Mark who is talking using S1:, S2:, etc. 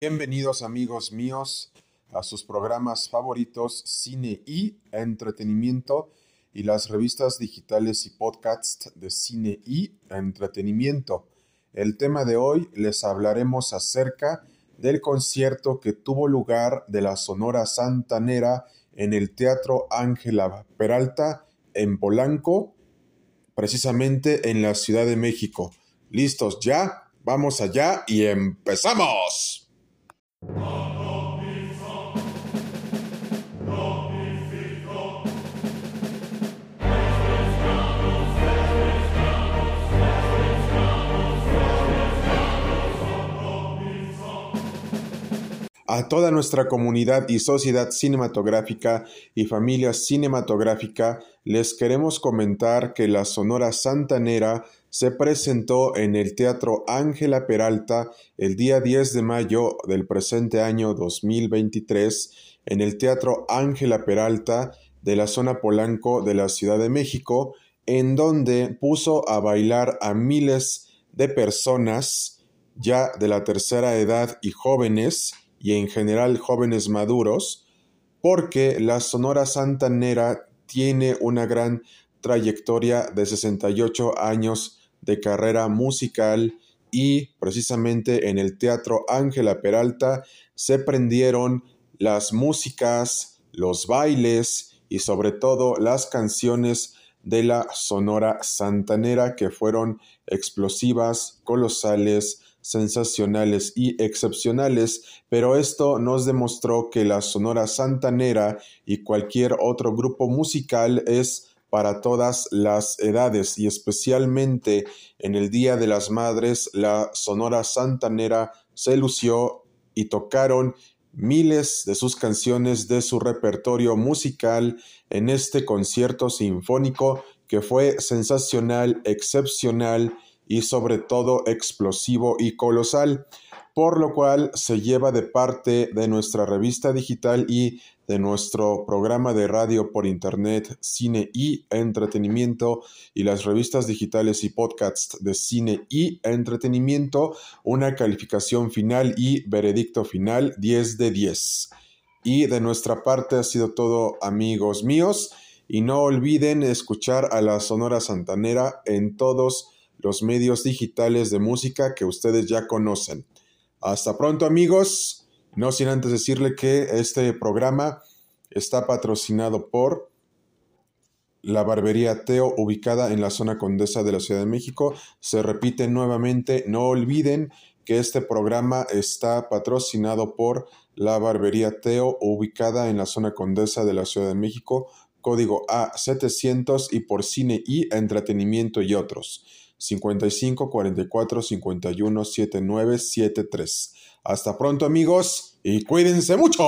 S1: Bienvenidos amigos míos a sus programas favoritos Cine y Entretenimiento y las revistas digitales y podcasts de Cine y Entretenimiento. El tema de hoy les hablaremos acerca del concierto que tuvo lugar de la Sonora Santanera en el Teatro Ángela Peralta en Polanco, precisamente en la Ciudad de México. ¿Listos ya? Vamos allá y empezamos. A toda nuestra comunidad y sociedad cinematográfica y familia cinematográfica les queremos comentar que la Sonora Santanera se presentó en el Teatro Ángela Peralta el día 10 de mayo del presente año 2023 en el Teatro Ángela Peralta de la zona Polanco de la Ciudad de México, en donde puso a bailar a miles de personas ya de la tercera edad y jóvenes, y en general jóvenes maduros, porque la Sonora Santanera tiene una gran trayectoria de 68 años de carrera musical y precisamente en el Teatro Ángela Peralta se prendieron las músicas, los bailes y sobre todo las canciones de la Sonora Santanera que fueron explosivas, colosales, sensacionales y excepcionales, pero esto nos demostró que la Sonora Santanera y cualquier otro grupo musical es para todas las edades y especialmente en el Día de las Madres la Sonora Santanera se lució y tocaron miles de sus canciones de su repertorio musical en este concierto sinfónico que fue sensacional, excepcional y sobre todo explosivo y colosal, por lo cual se lleva de parte de nuestra revista digital y de nuestro programa de radio por internet, cine y entretenimiento y las revistas digitales y podcasts de cine y entretenimiento, una calificación final y veredicto final 10 de 10. Y de nuestra parte ha sido todo amigos míos y no olviden escuchar a la Sonora Santanera en todos los medios digitales de música que ustedes ya conocen. Hasta pronto amigos. No sin antes decirle que este programa está patrocinado por la barbería Teo, ubicada en la zona condesa de la Ciudad de México. Se repite nuevamente, no olviden que este programa está patrocinado por la barbería Teo, ubicada en la zona condesa de la Ciudad de México, código A700 y por cine y entretenimiento y otros. 55 44 51 79 73. Hasta pronto amigos y cuídense mucho.